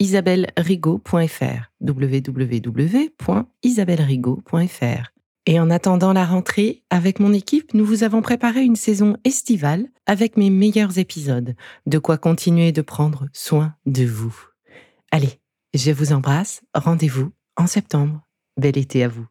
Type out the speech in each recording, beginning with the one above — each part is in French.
isabellerigaud.fr www.isabellerigaud.fr Et en attendant la rentrée, avec mon équipe, nous vous avons préparé une saison estivale avec mes meilleurs épisodes, de quoi continuer de prendre soin de vous. Allez, je vous embrasse, rendez-vous en septembre. Bel été à vous.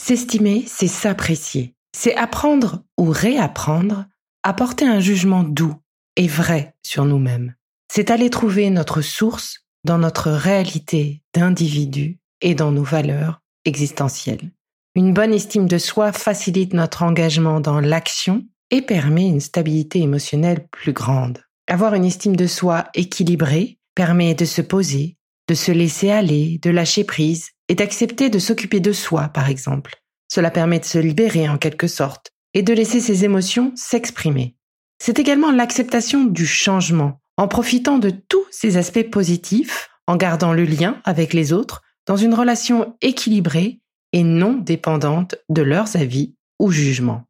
S'estimer, c'est s'apprécier. C'est apprendre ou réapprendre à porter un jugement doux et vrai sur nous-mêmes. C'est aller trouver notre source dans notre réalité d'individu et dans nos valeurs existentielles. Une bonne estime de soi facilite notre engagement dans l'action et permet une stabilité émotionnelle plus grande. Avoir une estime de soi équilibrée permet de se poser, de se laisser aller, de lâcher prise et d'accepter de s'occuper de soi, par exemple. Cela permet de se libérer en quelque sorte et de laisser ses émotions s'exprimer. C'est également l'acceptation du changement, en profitant de tous ses aspects positifs, en gardant le lien avec les autres dans une relation équilibrée et non dépendante de leurs avis ou jugements.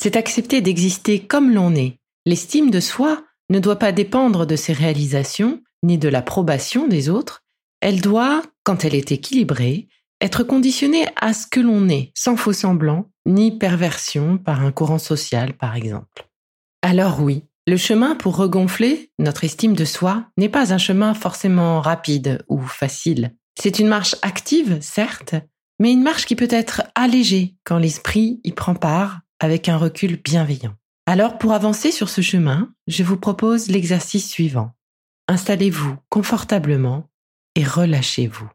C'est accepter d'exister comme l'on est. L'estime de soi ne doit pas dépendre de ses réalisations, ni de l'approbation des autres, elle doit, quand elle est équilibrée, être conditionnée à ce que l'on est, sans faux semblant, ni perversion par un courant social, par exemple. Alors oui, le chemin pour regonfler notre estime de soi n'est pas un chemin forcément rapide ou facile. C'est une marche active, certes, mais une marche qui peut être allégée quand l'esprit y prend part avec un recul bienveillant. Alors pour avancer sur ce chemin, je vous propose l'exercice suivant. Installez-vous confortablement et relâchez-vous.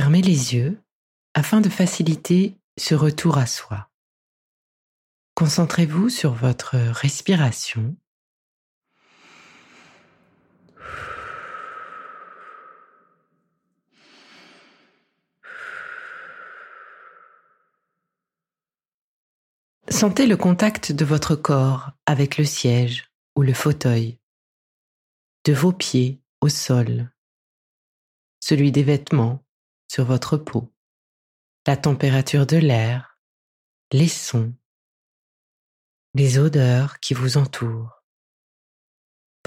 Fermez les yeux afin de faciliter ce retour à soi. Concentrez-vous sur votre respiration Sentez le contact de votre corps avec le siège ou le fauteuil, de vos pieds au sol, celui des vêtements sur votre peau, la température de l'air, les sons, les odeurs qui vous entourent.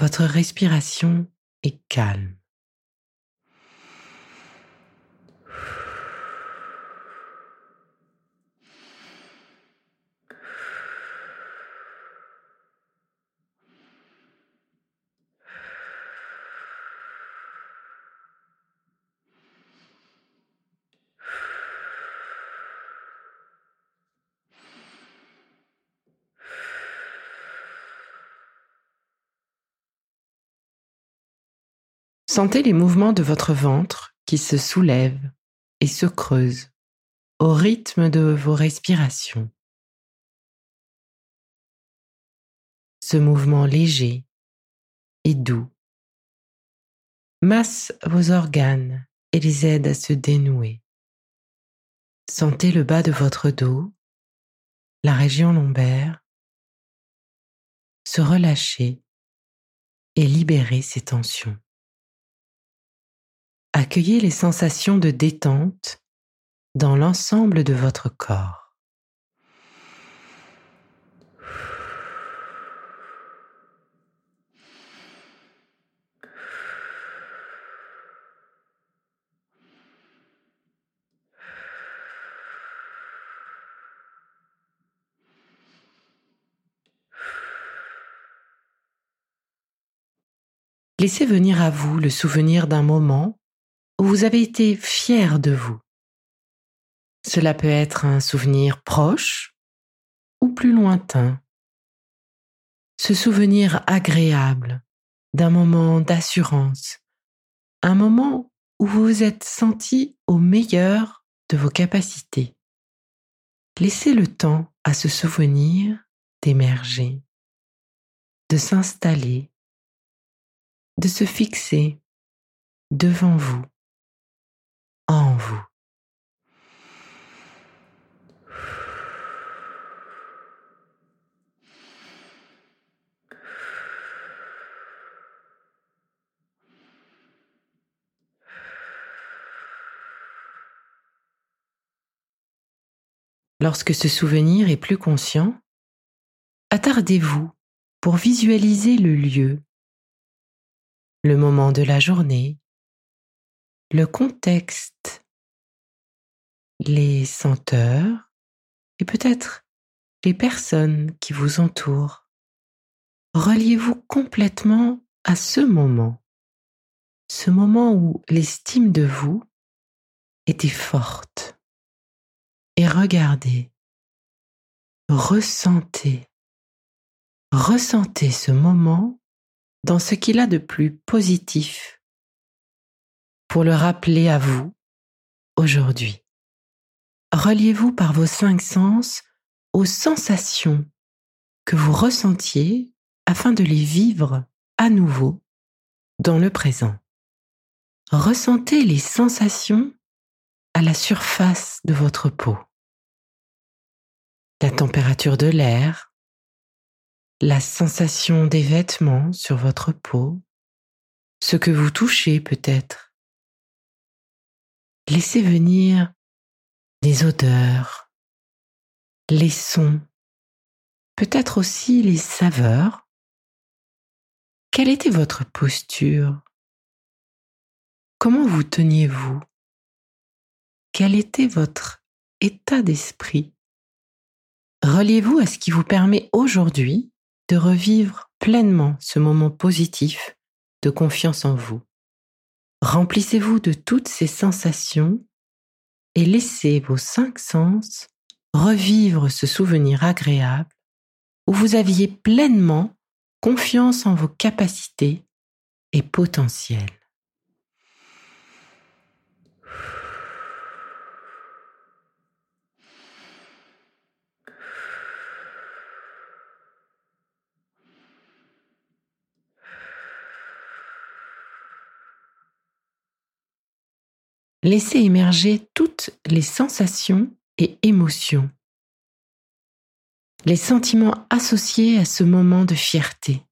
Votre respiration est calme. Sentez les mouvements de votre ventre qui se soulèvent et se creusent au rythme de vos respirations. Ce mouvement léger et doux masse vos organes et les aide à se dénouer. Sentez le bas de votre dos, la région lombaire, se relâcher et libérer ses tensions. Accueillez les sensations de détente dans l'ensemble de votre corps. Laissez venir à vous le souvenir d'un moment vous avez été fier de vous. Cela peut être un souvenir proche ou plus lointain. Ce souvenir agréable d'un moment d'assurance, un moment où vous vous êtes senti au meilleur de vos capacités. Laissez le temps à ce souvenir d'émerger, de s'installer de se fixer devant vous, en vous. Lorsque ce souvenir est plus conscient, attardez-vous pour visualiser le lieu le moment de la journée, le contexte, les senteurs et peut-être les personnes qui vous entourent. Reliez-vous complètement à ce moment, ce moment où l'estime de vous était forte. Et regardez, ressentez, ressentez ce moment dans ce qu'il a de plus positif pour le rappeler à vous aujourd'hui. Reliez-vous par vos cinq sens aux sensations que vous ressentiez afin de les vivre à nouveau dans le présent. Ressentez les sensations à la surface de votre peau. La température de l'air, la sensation des vêtements sur votre peau, ce que vous touchez peut-être. Laissez venir les odeurs, les sons, peut-être aussi les saveurs. Quelle était votre posture? Comment vous teniez-vous? Quel était votre état d'esprit? Reliez-vous à ce qui vous permet aujourd'hui de revivre pleinement ce moment positif de confiance en vous. Remplissez-vous de toutes ces sensations et laissez vos cinq sens revivre ce souvenir agréable où vous aviez pleinement confiance en vos capacités et potentiels. Laissez émerger toutes les sensations et émotions, les sentiments associés à ce moment de fierté.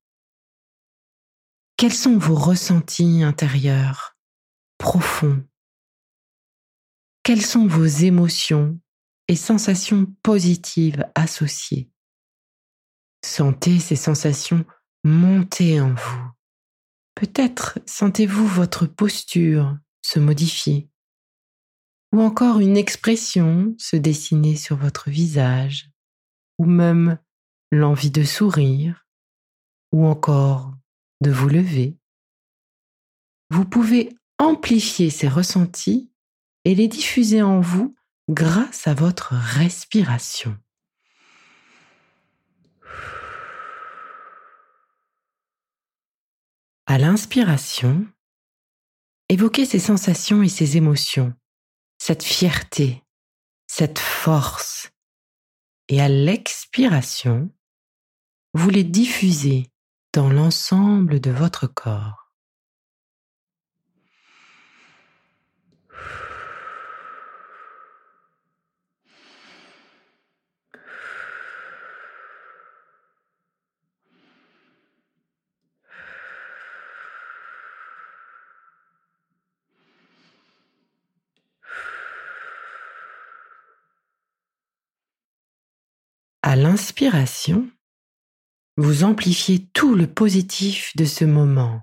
Quels sont vos ressentis intérieurs, profonds? Quelles sont vos émotions et sensations positives associées? Sentez ces sensations monter en vous. Peut-être sentez-vous votre posture se modifier ou encore une expression se dessiner sur votre visage, ou même l'envie de sourire, ou encore de vous lever. Vous pouvez amplifier ces ressentis et les diffuser en vous grâce à votre respiration. À l'inspiration, évoquez ces sensations et ces émotions cette fierté, cette force. Et à l'expiration, vous les diffusez dans l'ensemble de votre corps. À l'inspiration, vous amplifiez tout le positif de ce moment,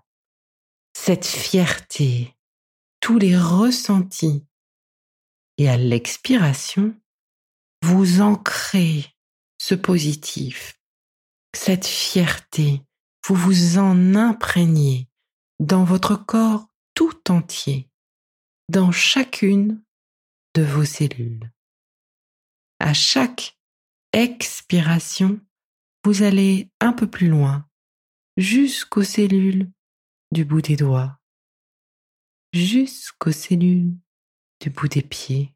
cette fierté, tous les ressentis. Et à l'expiration, vous ancrez ce positif, cette fierté, vous vous en imprégnez dans votre corps tout entier, dans chacune de vos cellules. À chaque expiration, vous allez un peu plus loin, jusqu'aux cellules du bout des doigts, jusqu'aux cellules du bout des pieds,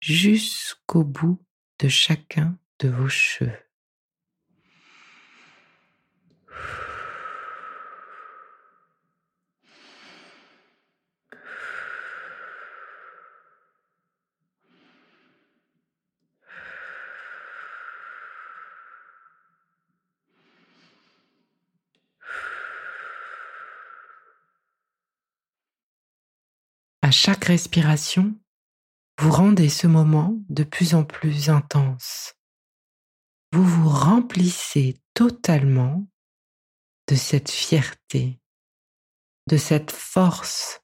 jusqu'au bout de chacun de vos cheveux. À chaque respiration, vous rendez ce moment de plus en plus intense. Vous vous remplissez totalement de cette fierté, de cette force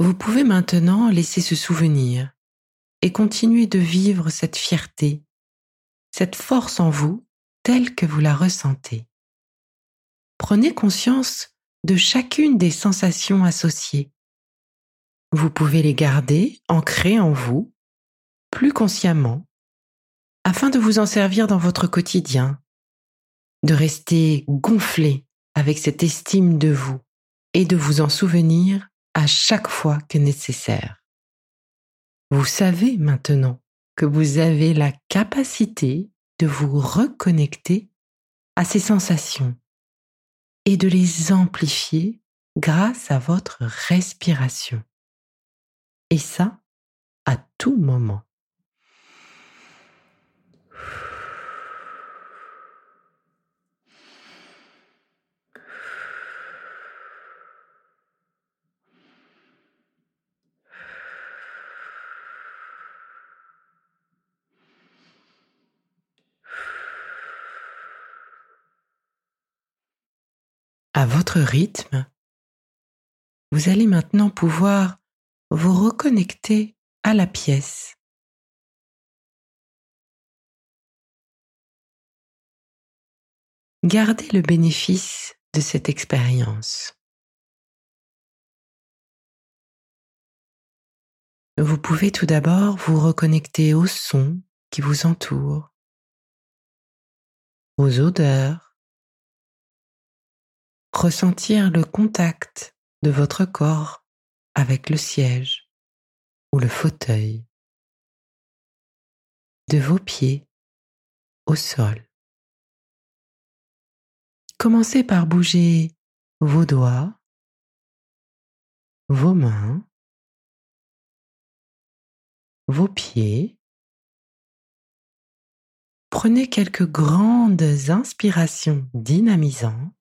Vous pouvez maintenant laisser ce souvenir et continuer de vivre cette fierté, cette force en vous telle que vous la ressentez. Prenez conscience de chacune des sensations associées. Vous pouvez les garder ancrées en vous, plus consciemment, afin de vous en servir dans votre quotidien, de rester gonflé avec cette estime de vous et de vous en souvenir à chaque fois que nécessaire. Vous savez maintenant que vous avez la capacité de vous reconnecter à ces sensations et de les amplifier grâce à votre respiration. Et ça, à tout moment. À votre rythme, vous allez maintenant pouvoir vous reconnecter à la pièce. Gardez le bénéfice de cette expérience. Vous pouvez tout d'abord vous reconnecter aux sons qui vous entourent, aux odeurs, ressentir le contact de votre corps avec le siège ou le fauteuil, de vos pieds au sol. Commencez par bouger vos doigts, vos mains, vos pieds. Prenez quelques grandes inspirations dynamisantes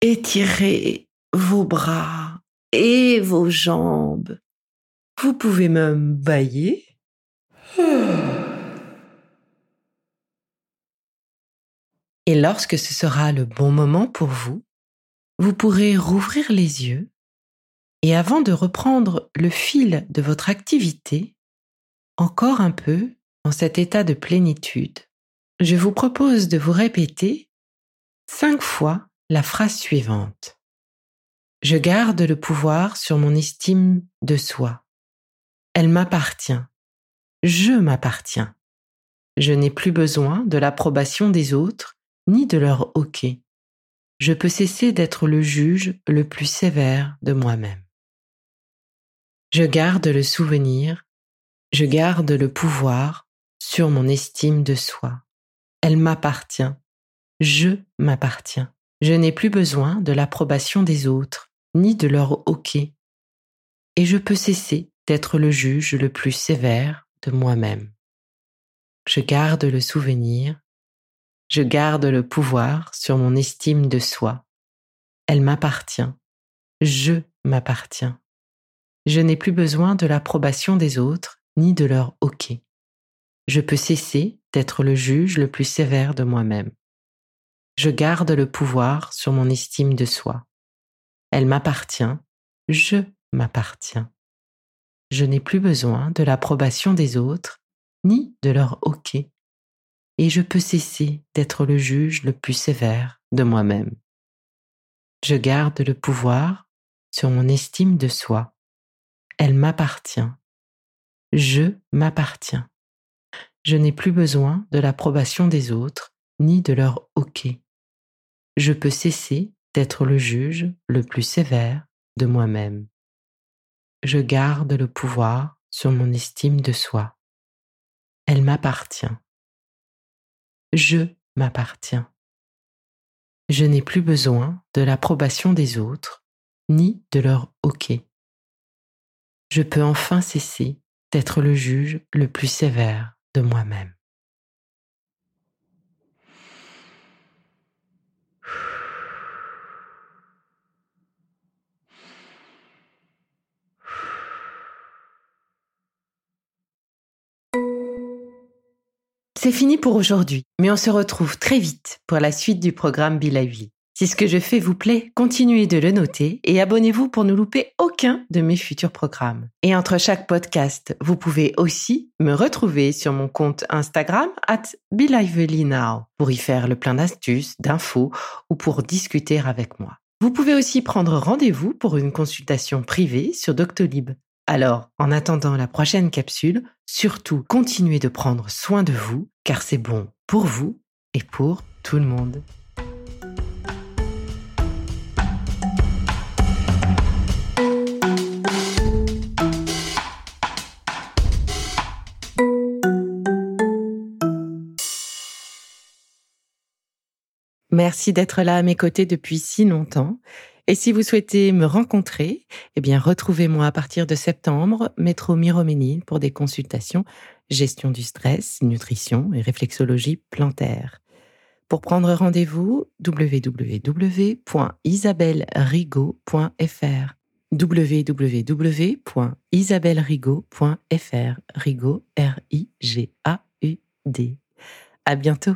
Étirez vos bras et vos jambes. Vous pouvez même bailler. Et lorsque ce sera le bon moment pour vous, vous pourrez rouvrir les yeux et avant de reprendre le fil de votre activité, encore un peu dans cet état de plénitude, je vous propose de vous répéter cinq fois la phrase suivante. Je garde le pouvoir sur mon estime de soi. Elle m'appartient. je m'appartiens. Je n'ai plus besoin de l'approbation des autres ni de leur hoquet. Je peux cesser d'être le juge le plus sévère de moi-même. Je garde le souvenir, je garde le pouvoir sur mon estime de soi. Elle m'appartient. Je m'appartiens. Je n'ai plus besoin de l'approbation des autres, ni de leur hoquet. Et je peux cesser d'être le juge le plus sévère de moi-même. Je garde le souvenir, je garde le pouvoir sur mon estime de soi. Elle m'appartient. Je m'appartiens. Je n'ai plus besoin de l'approbation des autres ni de leur hoquet. Je peux cesser d'être le juge le plus sévère de moi-même. Je garde le pouvoir sur mon estime de soi. Elle m'appartient. Je m'appartiens. Je n'ai plus besoin de l'approbation des autres ni de leur hoquet et je peux cesser d'être le juge le plus sévère de moi-même. Je garde le pouvoir sur mon estime de soi. Elle m'appartient. Je m'appartiens. Je n'ai plus besoin de l'approbation des autres ni de leur hoquet. Je peux cesser d'être le juge le plus sévère de moi-même. Je garde le pouvoir sur mon estime de soi. Elle m'appartient je m'appartiens. Je n'ai plus besoin de l'approbation des autres, ni de leur hoquet. Je peux enfin cesser d'être le juge le plus sévère de moi-même. C'est fini pour aujourd'hui, mais on se retrouve très vite pour la suite du programme Lively. Si ce que je fais vous plaît, continuez de le noter et abonnez-vous pour ne louper aucun de mes futurs programmes. Et entre chaque podcast, vous pouvez aussi me retrouver sur mon compte Instagram at Now pour y faire le plein d'astuces, d'infos ou pour discuter avec moi. Vous pouvez aussi prendre rendez-vous pour une consultation privée sur Doctolib. Alors, en attendant la prochaine capsule, surtout continuez de prendre soin de vous, car c'est bon pour vous et pour tout le monde. Merci d'être là à mes côtés depuis si longtemps et si vous souhaitez me rencontrer, eh bien, retrouvez-moi à partir de septembre, métro Miroménil pour des consultations gestion du stress, nutrition et réflexologie plantaire. Pour prendre rendez-vous, www.isabellerigaud.fr www.isabellerigaud.fr Rigaud R I G A U D. À bientôt.